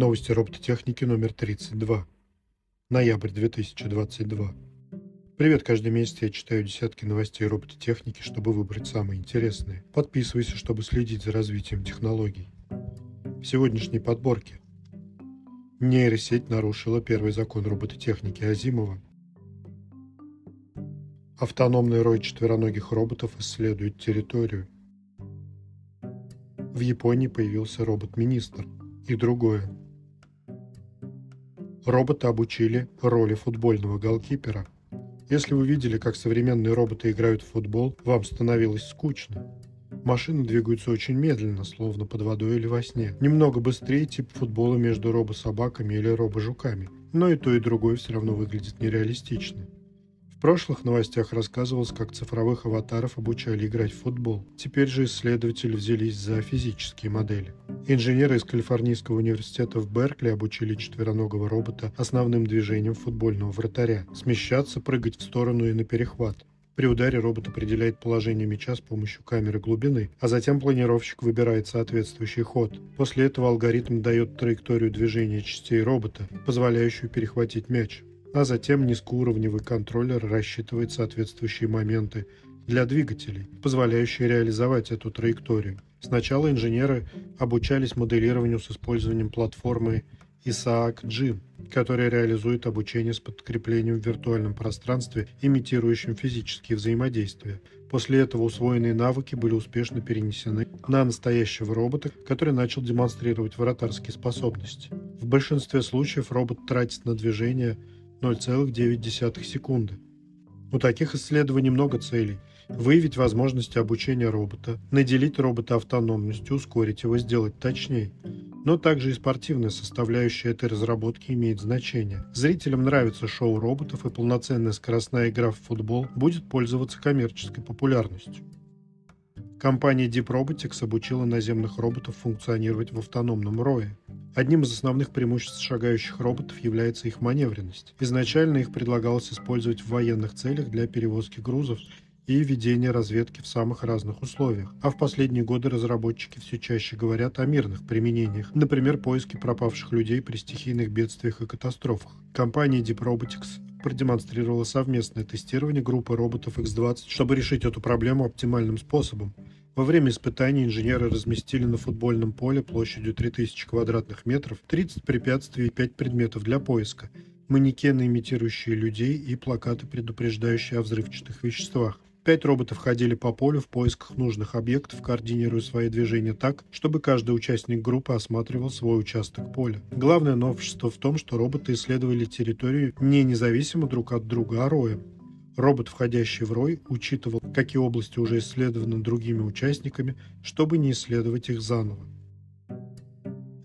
Новости робототехники номер 32. Ноябрь 2022. Привет, каждый месяц я читаю десятки новостей робототехники, чтобы выбрать самые интересные. Подписывайся, чтобы следить за развитием технологий. В сегодняшней подборке. Нейросеть нарушила первый закон робототехники Азимова. Автономный рой четвероногих роботов исследует территорию. В Японии появился робот-министр и другое. Робота обучили роли футбольного голкипера. Если вы видели, как современные роботы играют в футбол, вам становилось скучно. Машины двигаются очень медленно, словно под водой или во сне. Немного быстрее тип футбола между робособаками или робожуками. Но и то, и другое все равно выглядит нереалистично. В прошлых новостях рассказывалось, как цифровых аватаров обучали играть в футбол. Теперь же исследователи взялись за физические модели. Инженеры из Калифорнийского университета в Беркли обучили четвероногого робота основным движением футбольного вратаря – смещаться, прыгать в сторону и на перехват. При ударе робот определяет положение мяча с помощью камеры глубины, а затем планировщик выбирает соответствующий ход. После этого алгоритм дает траекторию движения частей робота, позволяющую перехватить мяч а затем низкоуровневый контроллер рассчитывает соответствующие моменты для двигателей, позволяющие реализовать эту траекторию. Сначала инженеры обучались моделированию с использованием платформы Isaac Jim, которая реализует обучение с подкреплением в виртуальном пространстве, имитирующим физические взаимодействия. После этого усвоенные навыки были успешно перенесены на настоящего робота, который начал демонстрировать вратарские способности. В большинстве случаев робот тратит на движение 0,9 секунды. У таких исследований много целей. Выявить возможности обучения робота, наделить робота автономностью, ускорить его, сделать точнее. Но также и спортивная составляющая этой разработки имеет значение. Зрителям нравится шоу роботов, и полноценная скоростная игра в футбол будет пользоваться коммерческой популярностью. Компания Deep Robotics обучила наземных роботов функционировать в автономном рое. Одним из основных преимуществ шагающих роботов является их маневренность. Изначально их предлагалось использовать в военных целях для перевозки грузов и ведения разведки в самых разных условиях. А в последние годы разработчики все чаще говорят о мирных применениях, например, поиске пропавших людей при стихийных бедствиях и катастрофах. Компания Deep Robotics продемонстрировала совместное тестирование группы роботов X20, чтобы решить эту проблему оптимальным способом. Во время испытаний инженеры разместили на футбольном поле площадью 3000 квадратных метров 30 препятствий и 5 предметов для поиска, манекены, имитирующие людей и плакаты, предупреждающие о взрывчатых веществах. Пять роботов ходили по полю в поисках нужных объектов, координируя свои движения так, чтобы каждый участник группы осматривал свой участок поля. Главное новшество в том, что роботы исследовали территорию не независимо друг от друга, а роем. Робот, входящий в рой, учитывал, какие области уже исследованы другими участниками, чтобы не исследовать их заново.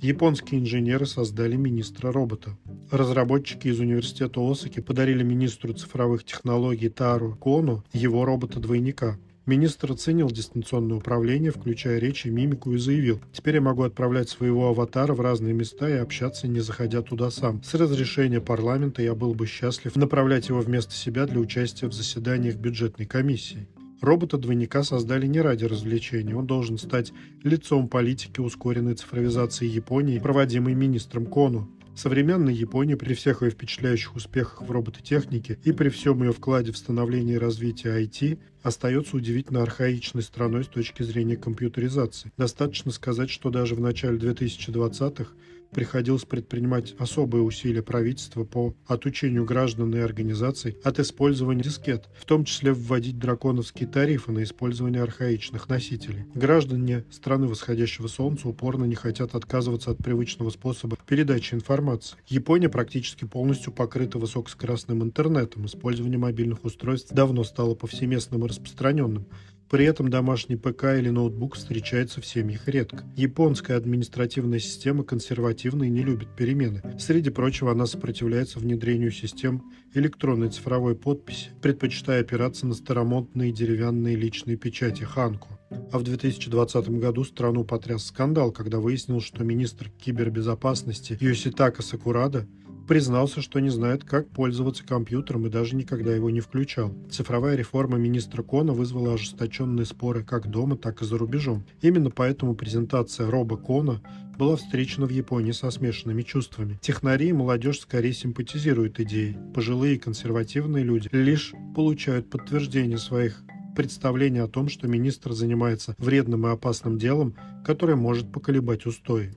Японские инженеры создали министра робота. Разработчики из университета Осаки подарили министру цифровых технологий Тару Кону его робота-двойника. Министр оценил дистанционное управление, включая речь и мимику, и заявил, «Теперь я могу отправлять своего аватара в разные места и общаться, не заходя туда сам. С разрешения парламента я был бы счастлив направлять его вместо себя для участия в заседаниях бюджетной комиссии». Робота-двойника создали не ради развлечения. Он должен стать лицом политики ускоренной цифровизации Японии, проводимой министром Кону. Современная Япония при всех ее впечатляющих успехах в робототехнике и при всем ее вкладе в становление и развитие IT остается удивительно архаичной страной с точки зрения компьютеризации. Достаточно сказать, что даже в начале 2020-х приходилось предпринимать особые усилия правительства по отучению граждан и организаций от использования дискет, в том числе вводить драконовские тарифы на использование архаичных носителей. Граждане страны восходящего солнца упорно не хотят отказываться от привычного способа передачи информации. Япония практически полностью покрыта высокоскоростным интернетом. Использование мобильных устройств давно стало повсеместным и распространенным. При этом домашний ПК или ноутбук встречается в семьях редко. Японская административная система консервативна и не любит перемены. Среди прочего, она сопротивляется внедрению систем электронной цифровой подписи, предпочитая опираться на старомодные деревянные личные печати Ханку. А в 2020 году страну потряс скандал, когда выяснилось, что министр кибербезопасности Йоситака Сакурада признался, что не знает, как пользоваться компьютером и даже никогда его не включал. Цифровая реформа министра Кона вызвала ожесточенные споры как дома, так и за рубежом. Именно поэтому презентация Роба Кона была встречена в Японии со смешанными чувствами. Технари и молодежь скорее симпатизируют идеи. Пожилые и консервативные люди лишь получают подтверждение своих представлений о том, что министр занимается вредным и опасным делом, которое может поколебать устои.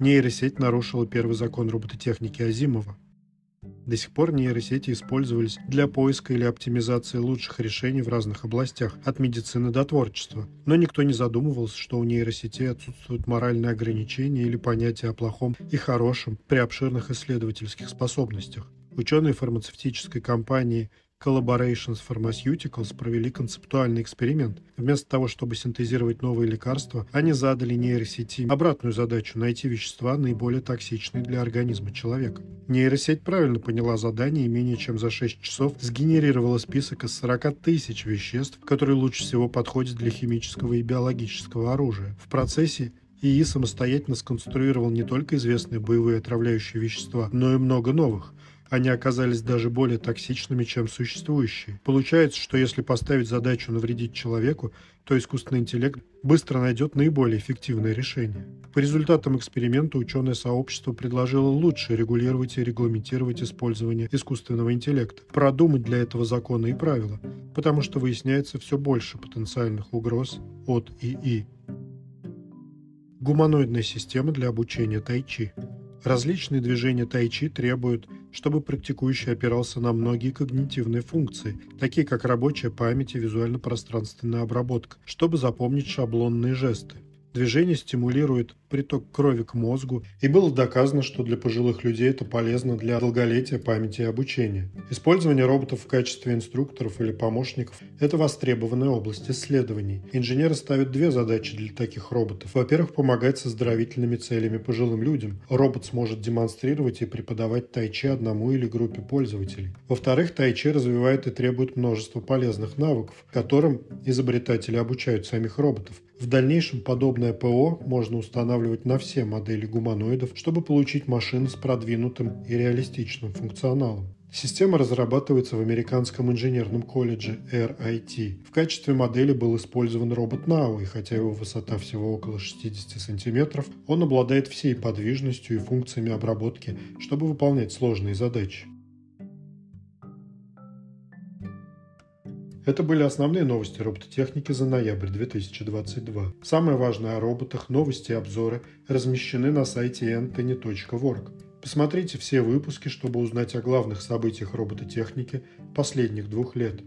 Нейросеть нарушила первый закон робототехники Азимова. До сих пор нейросети использовались для поиска или оптимизации лучших решений в разных областях, от медицины до творчества. Но никто не задумывался, что у нейросетей отсутствуют моральные ограничения или понятия о плохом и хорошем при обширных исследовательских способностях. Ученые фармацевтической компании Collaborations Pharmaceuticals провели концептуальный эксперимент. Вместо того, чтобы синтезировать новые лекарства, они задали нейросети обратную задачу – найти вещества, наиболее токсичные для организма человека. Нейросеть правильно поняла задание и менее чем за 6 часов сгенерировала список из 40 тысяч веществ, которые лучше всего подходят для химического и биологического оружия. В процессе ИИ самостоятельно сконструировал не только известные боевые отравляющие вещества, но и много новых – они оказались даже более токсичными, чем существующие. Получается, что если поставить задачу навредить человеку, то искусственный интеллект быстро найдет наиболее эффективное решение. По результатам эксперимента ученое сообщество предложило лучше регулировать и регламентировать использование искусственного интеллекта, продумать для этого законы и правила, потому что выясняется все больше потенциальных угроз от ИИ. Гуманоидная система для обучения тайчи – Различные движения тайчи требуют, чтобы практикующий опирался на многие когнитивные функции, такие как рабочая память и визуально-пространственная обработка, чтобы запомнить шаблонные жесты. Движение стимулирует приток крови к мозгу, и было доказано, что для пожилых людей это полезно для долголетия памяти и обучения. Использование роботов в качестве инструкторов или помощников – это востребованная область исследований. Инженеры ставят две задачи для таких роботов. Во-первых, помогать с оздоровительными целями пожилым людям. Робот сможет демонстрировать и преподавать тайчи одному или группе пользователей. Во-вторых, тайчи развивает и требует множество полезных навыков, которым изобретатели обучают самих роботов. В дальнейшем подобное ПО можно устанавливать устанавливать на все модели гуманоидов, чтобы получить машины с продвинутым и реалистичным функционалом. Система разрабатывается в американском инженерном колледже RIT. В качестве модели был использован робот Nao, и хотя его высота всего около 60 сантиметров, он обладает всей подвижностью и функциями обработки, чтобы выполнять сложные задачи. Это были основные новости робототехники за ноябрь 2022. Самое важное о роботах, новости и обзоры размещены на сайте antony.org. Посмотрите все выпуски, чтобы узнать о главных событиях робототехники последних двух лет.